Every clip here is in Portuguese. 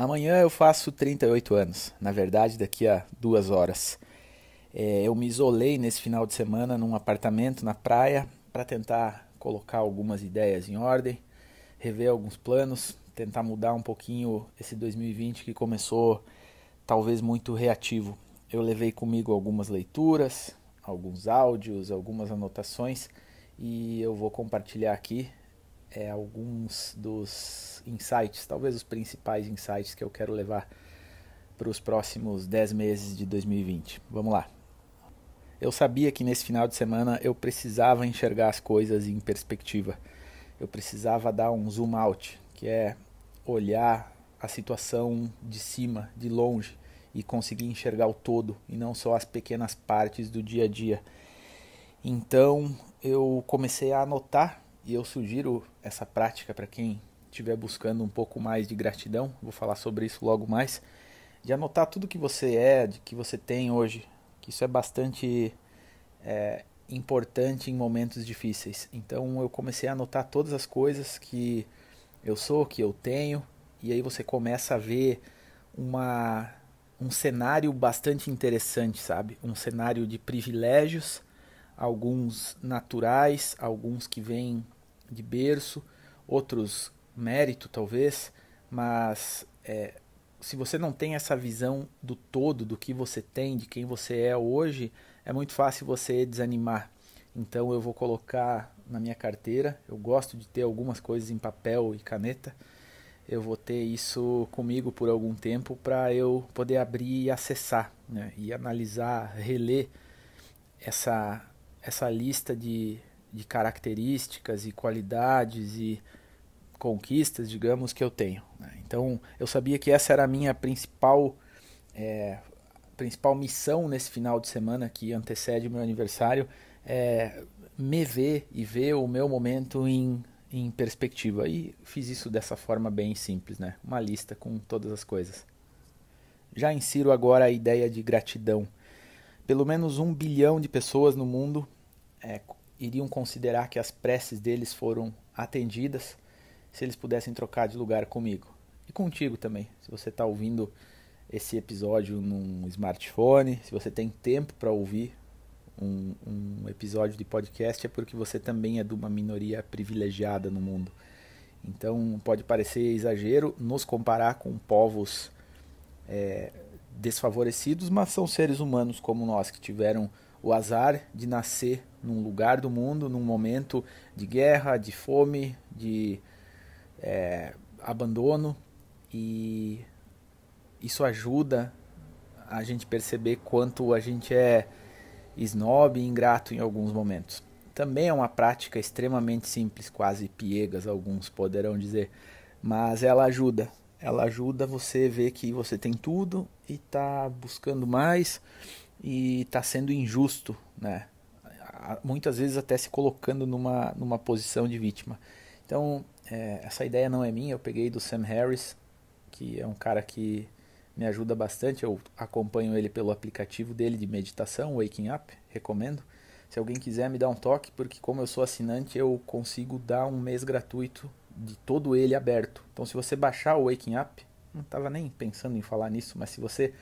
Amanhã eu faço 38 anos, na verdade, daqui a duas horas. É, eu me isolei nesse final de semana num apartamento na praia para tentar colocar algumas ideias em ordem, rever alguns planos, tentar mudar um pouquinho esse 2020 que começou talvez muito reativo. Eu levei comigo algumas leituras, alguns áudios, algumas anotações e eu vou compartilhar aqui é, alguns dos insights, talvez os principais insights que eu quero levar para os próximos 10 meses de 2020. Vamos lá. Eu sabia que nesse final de semana eu precisava enxergar as coisas em perspectiva. Eu precisava dar um zoom out, que é olhar a situação de cima, de longe e conseguir enxergar o todo e não só as pequenas partes do dia a dia. Então eu comecei a anotar e eu sugiro essa prática para quem estiver buscando um pouco mais de gratidão. Vou falar sobre isso logo mais. De anotar tudo que você é, de que você tem hoje. Que isso é bastante é, importante em momentos difíceis. Então eu comecei a anotar todas as coisas que eu sou, que eu tenho. E aí você começa a ver uma, um cenário bastante interessante, sabe? Um cenário de privilégios, alguns naturais, alguns que vêm de berço, outros mérito talvez, mas é, se você não tem essa visão do todo, do que você tem, de quem você é hoje, é muito fácil você desanimar. Então eu vou colocar na minha carteira, eu gosto de ter algumas coisas em papel e caneta. Eu vou ter isso comigo por algum tempo para eu poder abrir e acessar, né? e analisar, reler essa, essa lista de, de características e qualidades e conquistas, digamos, que eu tenho. Né? Então, eu sabia que essa era a minha principal é, principal missão nesse final de semana que antecede o meu aniversário, é me ver e ver o meu momento em, em perspectiva. E fiz isso dessa forma bem simples, né? Uma lista com todas as coisas. Já insiro agora a ideia de gratidão. Pelo menos um bilhão de pessoas no mundo é, iriam considerar que as preces deles foram atendidas se eles pudessem trocar de lugar comigo. E contigo também. Se você está ouvindo esse episódio num smartphone, se você tem tempo para ouvir um, um, episódio de podcast, é porque você também é de uma minoria privilegiada no mundo. Então pode parecer exagero nos comparar com povos é, desfavorecidos, mas são seres humanos como nós que tiveram o azar de nascer num lugar do mundo, num momento de guerra, de fome, de é, abandono e isso ajuda a gente perceber quanto a gente é snob e ingrato em alguns momentos. Também é uma prática extremamente simples, quase piegas, alguns poderão dizer, mas ela ajuda. Ela ajuda você ver que você tem tudo e está buscando mais e está sendo injusto, né? Muitas vezes até se colocando numa, numa posição de vítima. Então, é, essa ideia não é minha, eu peguei do Sam Harris, que é um cara que me ajuda bastante. Eu acompanho ele pelo aplicativo dele de meditação, Waking Up, recomendo. Se alguém quiser me dar um toque, porque como eu sou assinante, eu consigo dar um mês gratuito de todo ele aberto. Então, se você baixar o Waking Up, não estava nem pensando em falar nisso, mas se você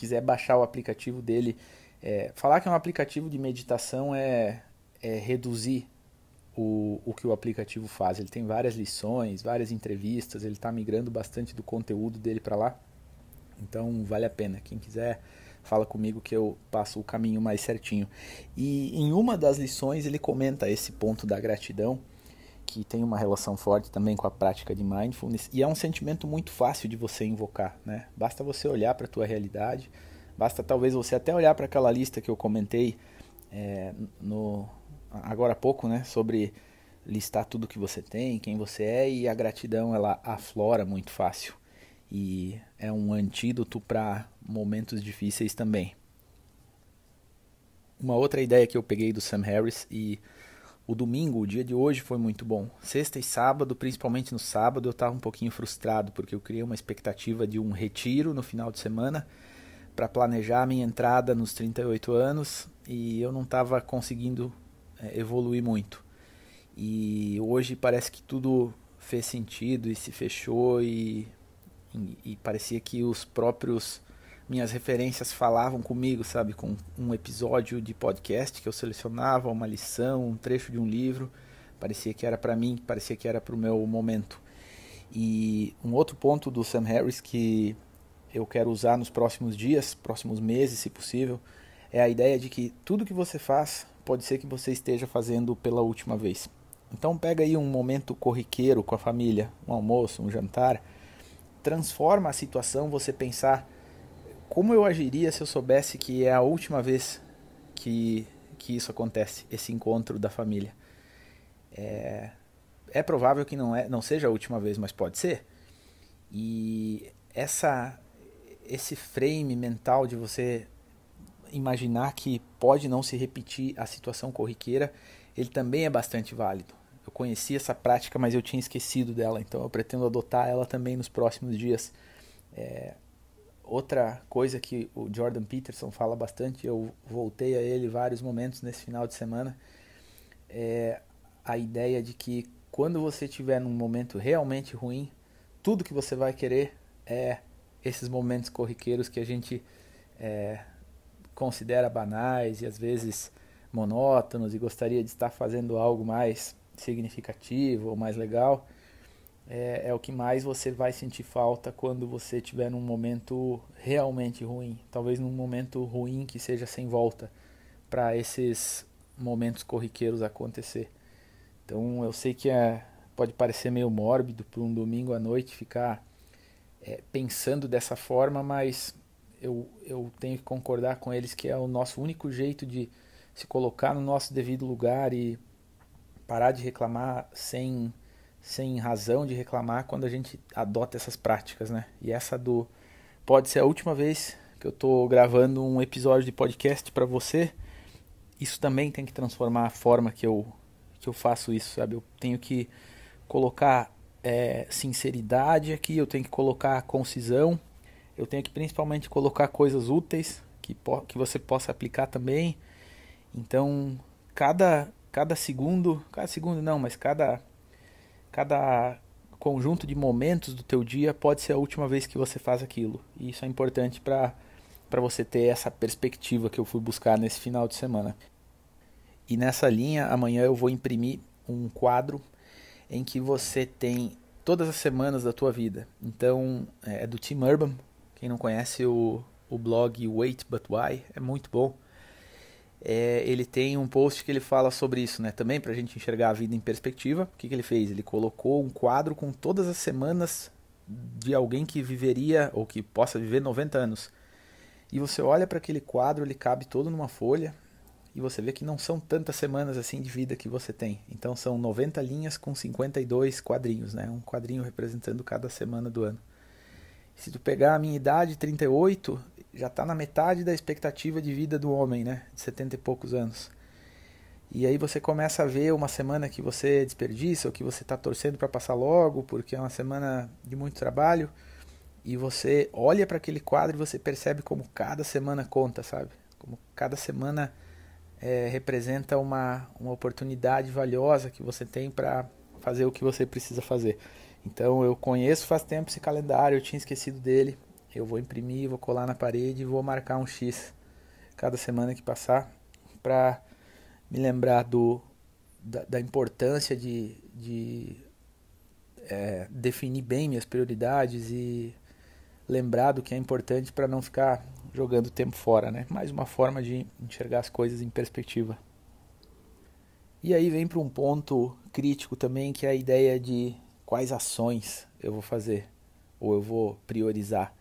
quiser baixar o aplicativo dele, é, falar que é um aplicativo de meditação é, é reduzir o, o que o aplicativo faz. Ele tem várias lições, várias entrevistas, ele está migrando bastante do conteúdo dele para lá. Então vale a pena. Quem quiser, fala comigo que eu passo o caminho mais certinho. E em uma das lições ele comenta esse ponto da gratidão, que tem uma relação forte também com a prática de mindfulness, e é um sentimento muito fácil de você invocar, né? Basta você olhar para a tua realidade, basta talvez você até olhar para aquela lista que eu comentei é, no agora há pouco, né, sobre listar tudo que você tem, quem você é e a gratidão ela aflora muito fácil e é um antídoto para momentos difíceis também. Uma outra ideia que eu peguei do Sam Harris e o domingo, o dia de hoje foi muito bom. Sexta e sábado, principalmente no sábado, eu estava um pouquinho frustrado porque eu criei uma expectativa de um retiro no final de semana para planejar a minha entrada nos 38 anos e eu não estava conseguindo é, evoluir muito. E hoje parece que tudo fez sentido e se fechou e e, parecia que os próprios minhas referências falavam comigo, sabe, com um episódio de podcast que eu selecionava, uma lição, um trecho de um livro, parecia que era para mim, parecia que era para o meu momento. E um outro ponto do Sam Harris que eu quero usar nos próximos dias, próximos meses, se possível, é a ideia de que tudo que você faz pode ser que você esteja fazendo pela última vez. Então pega aí um momento corriqueiro com a família, um almoço, um jantar, transforma a situação você pensar como eu agiria se eu soubesse que é a última vez que, que isso acontece, esse encontro da família. É, é provável que não, é, não seja a última vez, mas pode ser. E essa, esse frame mental de você imaginar que pode não se repetir a situação corriqueira, ele também é bastante válido. Eu conhecia essa prática, mas eu tinha esquecido dela, então eu pretendo adotar ela também nos próximos dias. É, outra coisa que o Jordan Peterson fala bastante, eu voltei a ele vários momentos nesse final de semana, é a ideia de que quando você estiver num momento realmente ruim, tudo que você vai querer é esses momentos corriqueiros que a gente é, considera banais e às vezes monótonos e gostaria de estar fazendo algo mais significativo ou mais legal é, é, o que mais você vai sentir falta quando você estiver num momento realmente ruim. Talvez num momento ruim que seja sem volta para esses momentos corriqueiros acontecer. Então eu sei que é, pode parecer meio mórbido para um domingo à noite ficar é, pensando dessa forma, mas eu, eu tenho que concordar com eles que é o nosso único jeito de se colocar no nosso devido lugar e parar de reclamar sem sem razão de reclamar quando a gente adota essas práticas, né? E essa do pode ser a última vez que eu estou gravando um episódio de podcast para você. Isso também tem que transformar a forma que eu que eu faço isso, sabe? Eu tenho que colocar é, sinceridade aqui, eu tenho que colocar concisão, eu tenho que principalmente colocar coisas úteis que, que você possa aplicar também. Então, cada cada segundo, cada segundo não, mas cada cada conjunto de momentos do teu dia pode ser a última vez que você faz aquilo. E isso é importante para para você ter essa perspectiva que eu fui buscar nesse final de semana. E nessa linha, amanhã eu vou imprimir um quadro em que você tem todas as semanas da tua vida. Então, é do Tim Urban. Quem não conhece o, o blog Wait But Why, é muito bom é, ele tem um post que ele fala sobre isso, né? Também para a gente enxergar a vida em perspectiva. O que, que ele fez? Ele colocou um quadro com todas as semanas de alguém que viveria ou que possa viver 90 anos. E você olha para aquele quadro, ele cabe todo numa folha e você vê que não são tantas semanas assim de vida que você tem. Então são 90 linhas com 52 quadrinhos, né? Um quadrinho representando cada semana do ano. Se tu pegar a minha idade, 38, já está na metade da expectativa de vida do homem, né? De 70 e poucos anos. E aí você começa a ver uma semana que você desperdiça, ou que você está torcendo para passar logo, porque é uma semana de muito trabalho. E você olha para aquele quadro e você percebe como cada semana conta, sabe? Como cada semana é, representa uma, uma oportunidade valiosa que você tem para fazer o que você precisa fazer. Então eu conheço faz tempo esse calendário, eu tinha esquecido dele eu vou imprimir, vou colar na parede e vou marcar um X cada semana que passar para me lembrar do, da, da importância de, de é, definir bem minhas prioridades e lembrar do que é importante para não ficar jogando tempo fora, né? Mais uma forma de enxergar as coisas em perspectiva. E aí vem para um ponto crítico também, que é a ideia de quais ações eu vou fazer ou eu vou priorizar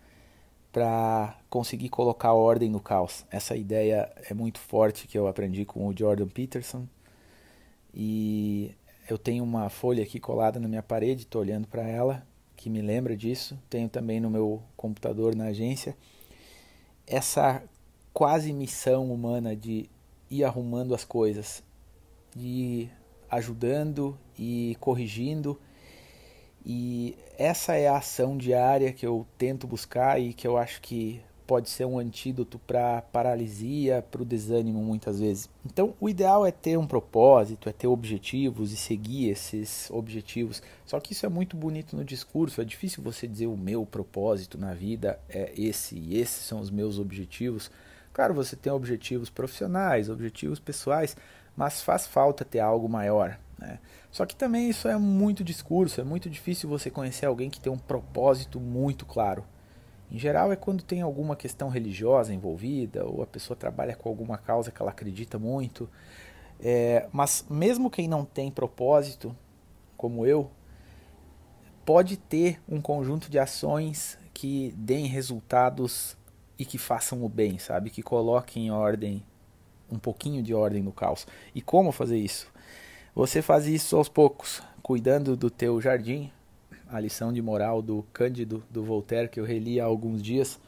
para conseguir colocar ordem no caos. Essa ideia é muito forte que eu aprendi com o Jordan Peterson. E eu tenho uma folha aqui colada na minha parede, estou olhando para ela, que me lembra disso. Tenho também no meu computador na agência. Essa quase missão humana de ir arrumando as coisas, de ir ajudando e corrigindo e essa é a ação diária que eu tento buscar e que eu acho que pode ser um antídoto para paralisia, para o desânimo muitas vezes. Então, o ideal é ter um propósito, é ter objetivos e seguir esses objetivos. Só que isso é muito bonito no discurso, é difícil você dizer o meu propósito na vida é esse e esses são os meus objetivos. Claro, você tem objetivos profissionais, objetivos pessoais, mas faz falta ter algo maior. Né? Só que também isso é muito discurso, é muito difícil você conhecer alguém que tem um propósito muito claro. Em geral, é quando tem alguma questão religiosa envolvida, ou a pessoa trabalha com alguma causa que ela acredita muito. É, mas mesmo quem não tem propósito, como eu, pode ter um conjunto de ações que deem resultados e que façam o bem, sabe? Que coloquem em ordem, um pouquinho de ordem no caos. E como fazer isso? Você faz isso aos poucos, cuidando do teu jardim, a lição de moral do Cândido do Voltaire que eu reli há alguns dias.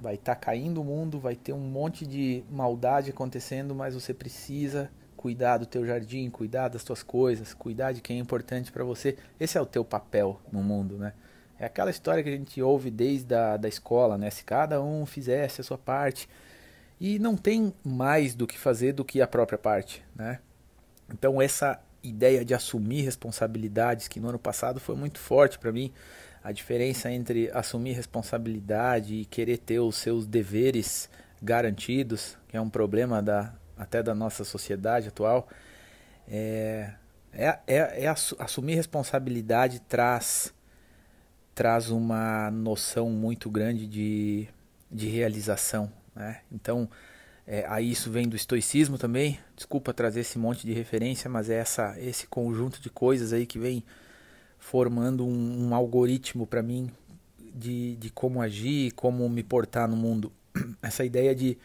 Vai estar tá caindo o mundo, vai ter um monte de maldade acontecendo, mas você precisa cuidar do teu jardim, cuidar das tuas coisas, cuidar de quem é importante para você. Esse é o teu papel no mundo, né? É aquela história que a gente ouve desde a da escola, né? Se cada um fizesse a sua parte. E não tem mais do que fazer do que a própria parte, né? Então essa ideia de assumir responsabilidades que no ano passado foi muito forte para mim. A diferença entre assumir responsabilidade e querer ter os seus deveres garantidos, que é um problema da, até da nossa sociedade atual, é, é, é, é assumir responsabilidade traz, traz uma noção muito grande de, de realização. Né? Então, é, aí isso vem do estoicismo também. Desculpa trazer esse monte de referência, mas é essa, esse conjunto de coisas aí que vem formando um, um algoritmo para mim de, de como agir, como me portar no mundo. Essa ideia de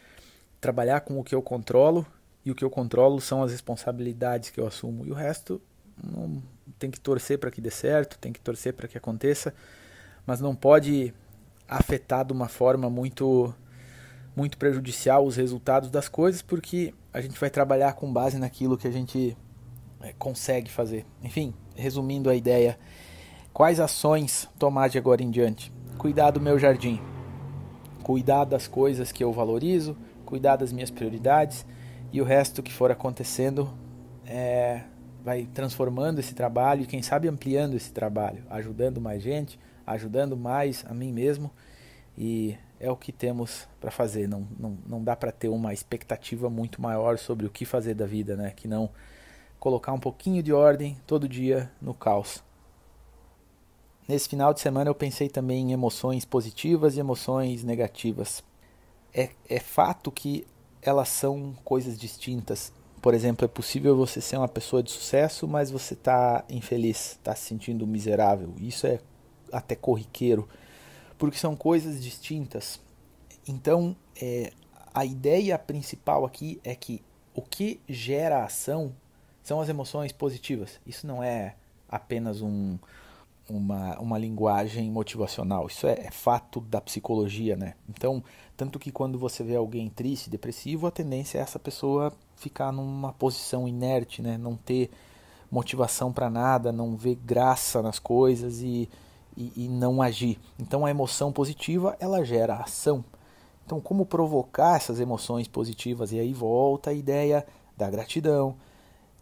trabalhar com o que eu controlo e o que eu controlo são as responsabilidades que eu assumo e o resto não tem que torcer para que dê certo, tem que torcer para que aconteça, mas não pode afetar de uma forma muito muito prejudicial os resultados das coisas, porque a gente vai trabalhar com base naquilo que a gente é, consegue fazer. Enfim, resumindo a ideia, quais ações tomar de agora em diante? Cuidar do meu jardim, cuidar das coisas que eu valorizo, cuidar das minhas prioridades e o resto que for acontecendo é, vai transformando esse trabalho e quem sabe ampliando esse trabalho, ajudando mais gente, ajudando mais a mim mesmo e é o que temos para fazer. Não, não, não dá para ter uma expectativa muito maior sobre o que fazer da vida, né? Que não colocar um pouquinho de ordem todo dia no caos. Nesse final de semana eu pensei também em emoções positivas e emoções negativas. É, é fato que elas são coisas distintas. Por exemplo, é possível você ser uma pessoa de sucesso, mas você está infeliz, está se sentindo miserável. Isso é até corriqueiro porque são coisas distintas. Então, é, a ideia principal aqui é que o que gera a ação são as emoções positivas. Isso não é apenas um, uma, uma linguagem motivacional, isso é, é, fato da psicologia, né? Então, tanto que quando você vê alguém triste, depressivo, a tendência é essa pessoa ficar numa posição inerte, né? Não ter motivação para nada, não ver graça nas coisas e e, e não agir. Então a emoção positiva ela gera ação. Então como provocar essas emoções positivas? E aí volta a ideia da gratidão,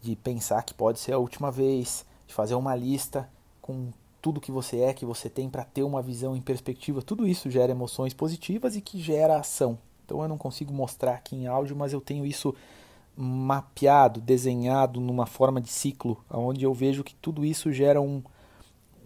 de pensar que pode ser a última vez, de fazer uma lista com tudo que você é, que você tem para ter uma visão em perspectiva. Tudo isso gera emoções positivas e que gera ação. Então eu não consigo mostrar aqui em áudio, mas eu tenho isso mapeado, desenhado numa forma de ciclo, onde eu vejo que tudo isso gera um,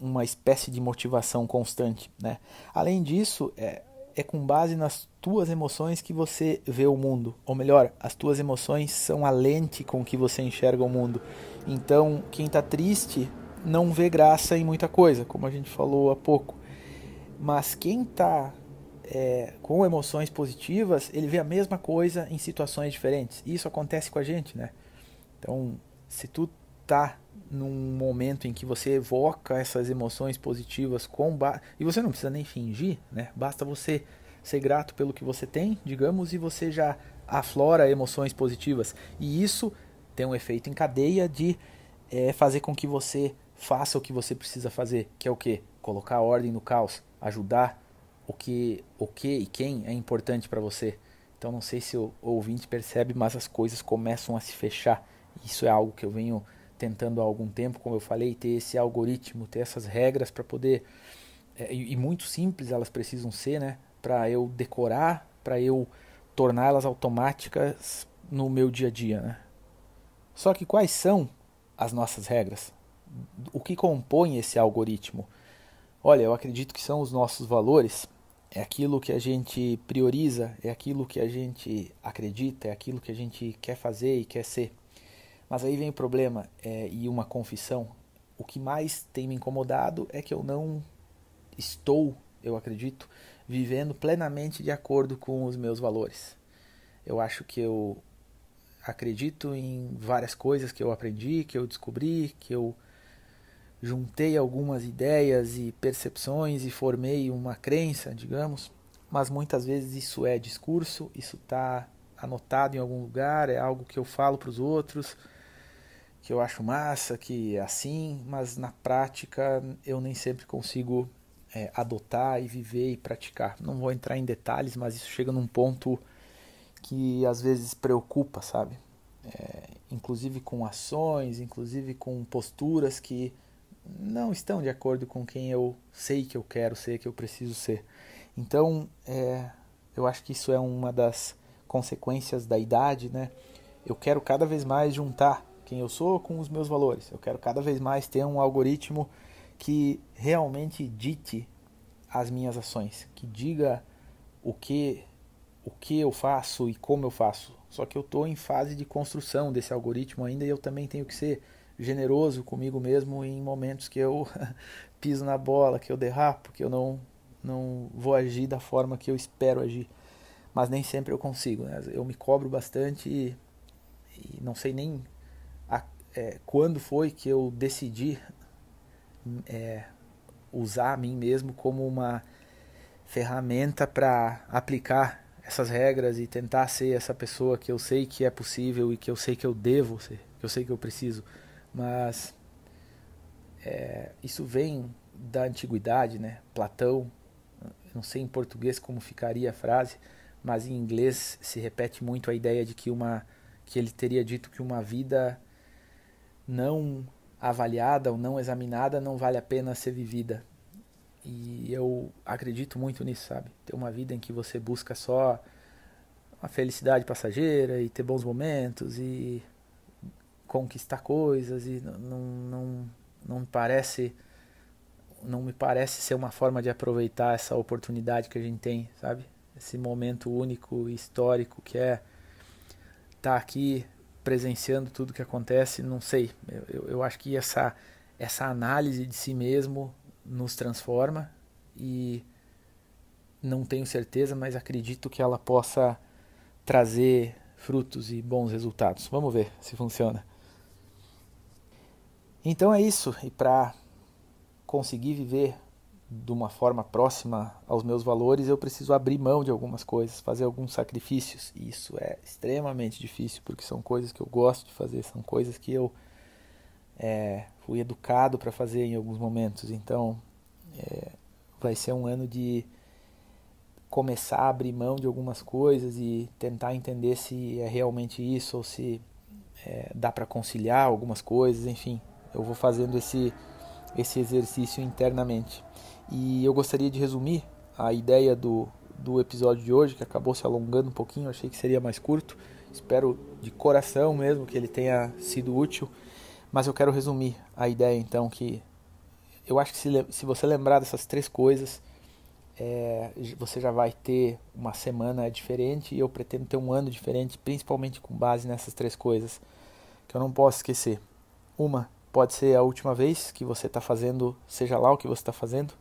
uma espécie de motivação constante. Né? Além disso, é, é com base nas tuas emoções que você vê o mundo. Ou melhor, as tuas emoções são a lente com que você enxerga o mundo. Então, quem está triste não vê graça em muita coisa, como a gente falou há pouco. Mas quem está é, com emoções positivas, ele vê a mesma coisa em situações diferentes. Isso acontece com a gente, né? Então, se tu tá num momento em que você evoca essas emoções positivas com ba... e você não precisa nem fingir, né? Basta você ser grato pelo que você tem, digamos, e você já aflora emoções positivas. E isso tem um efeito em cadeia de é, fazer com que você faça o que você precisa fazer, que é o que? Colocar ordem no caos, ajudar o que, o que e quem é importante para você. Então não sei se o ouvinte percebe, mas as coisas começam a se fechar. Isso é algo que eu venho tentando há algum tempo, como eu falei, ter esse algoritmo, ter essas regras para poder é, e, e, muito simples elas precisam ser, né, para eu decorar, para eu torná-las automáticas no meu dia a dia, né? Só que quais são as nossas regras? O que compõe esse algoritmo? Olha, eu acredito que são os nossos valores, é aquilo que a gente prioriza, é aquilo que a gente acredita, é aquilo que a gente quer fazer e quer ser. Mas aí vem o problema é, e uma confissão. O que mais tem me incomodado é que eu não estou, eu acredito, vivendo plenamente de acordo com os meus valores. Eu acho que eu acredito em várias coisas que eu aprendi, que eu descobri, que eu juntei algumas ideias e percepções e formei uma crença, digamos, mas muitas vezes isso é discurso, isso está anotado em algum lugar, é algo que eu falo para os outros, que eu acho massa, que é assim, mas na prática eu nem sempre consigo é, adotar e viver e praticar. Não vou entrar em detalhes, mas isso chega num ponto que às vezes preocupa, sabe? É, inclusive com ações, inclusive com posturas que não estão de acordo com quem eu sei que eu quero ser, que eu preciso ser. Então, é, eu acho que isso é uma das consequências da idade, né? Eu quero cada vez mais juntar quem eu sou com os meus valores. Eu quero cada vez mais ter um algoritmo que realmente dite as minhas ações, que diga o que o que eu faço e como eu faço. Só que eu estou em fase de construção desse algoritmo ainda e eu também tenho que ser generoso comigo mesmo em momentos que eu piso na bola, que eu derrapo, que eu não não vou agir da forma que eu espero agir. Mas nem sempre eu consigo. Né? Eu me cobro bastante e, e não sei nem é, quando foi que eu decidi é, usar a mim mesmo como uma ferramenta para aplicar essas regras e tentar ser essa pessoa que eu sei que é possível e que eu sei que eu devo ser, que eu sei que eu preciso. Mas é, isso vem da antiguidade, né? Platão, não sei em português como ficaria a frase, mas em inglês se repete muito a ideia de que uma que ele teria dito que uma vida não avaliada ou não examinada não vale a pena ser vivida. E eu acredito muito nisso, sabe? Ter uma vida em que você busca só a felicidade passageira e ter bons momentos e conquistar coisas e não não não me parece não me parece ser uma forma de aproveitar essa oportunidade que a gente tem, sabe? Esse momento único histórico que é estar tá aqui presenciando tudo que acontece, não sei. Eu, eu acho que essa, essa análise de si mesmo nos transforma e não tenho certeza, mas acredito que ela possa trazer frutos e bons resultados. Vamos ver se funciona. Então é isso, e para conseguir viver de uma forma próxima aos meus valores, eu preciso abrir mão de algumas coisas, fazer alguns sacrifícios. E isso é extremamente difícil, porque são coisas que eu gosto de fazer, são coisas que eu é, fui educado para fazer em alguns momentos. Então, é, vai ser um ano de começar a abrir mão de algumas coisas e tentar entender se é realmente isso ou se é, dá para conciliar algumas coisas. Enfim, eu vou fazendo esse, esse exercício internamente. E eu gostaria de resumir a ideia do, do episódio de hoje, que acabou se alongando um pouquinho, achei que seria mais curto. Espero de coração mesmo que ele tenha sido útil. Mas eu quero resumir a ideia então que eu acho que se, se você lembrar dessas três coisas, é, você já vai ter uma semana diferente e eu pretendo ter um ano diferente, principalmente com base nessas três coisas que eu não posso esquecer. Uma, pode ser a última vez que você está fazendo, seja lá o que você está fazendo.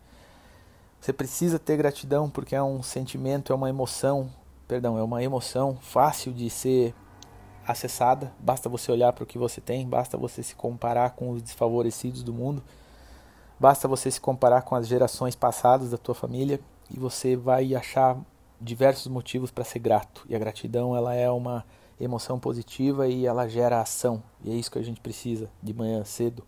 Você precisa ter gratidão porque é um sentimento, é uma emoção, perdão, é uma emoção fácil de ser acessada. Basta você olhar para o que você tem, basta você se comparar com os desfavorecidos do mundo, basta você se comparar com as gerações passadas da tua família e você vai achar diversos motivos para ser grato. E a gratidão ela é uma emoção positiva e ela gera ação. E é isso que a gente precisa de manhã cedo.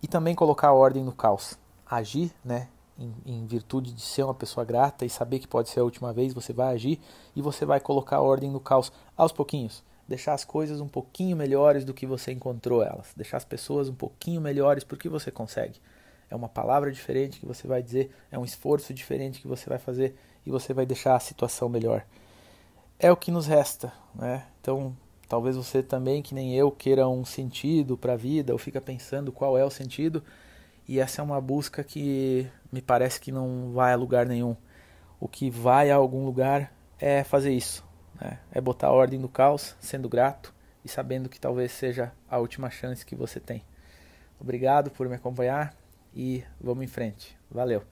E também colocar ordem no caos. Agir, né? Em, em, virtude de ser uma pessoa grata e saber que pode ser a última vez, você vai agir e você vai colocar ordem no caos aos pouquinhos. Deixar as coisas um pouquinho melhores do que você encontrou elas. Deixar as pessoas um pouquinho melhores porque você consegue. É uma palavra diferente que você vai dizer, é um esforço diferente que você vai fazer e você vai deixar a situação melhor. É o que nos resta, né? Então, talvez você também, que nem eu, queira um sentido para a vida ou fica pensando qual é o sentido e essa é uma busca que me parece que não vai a lugar nenhum. O que vai a algum lugar é fazer isso. Né? É botar ordem no caos, sendo grato e sabendo que talvez seja a última chance que você tem. Obrigado por me acompanhar e vamos em frente. Valeu!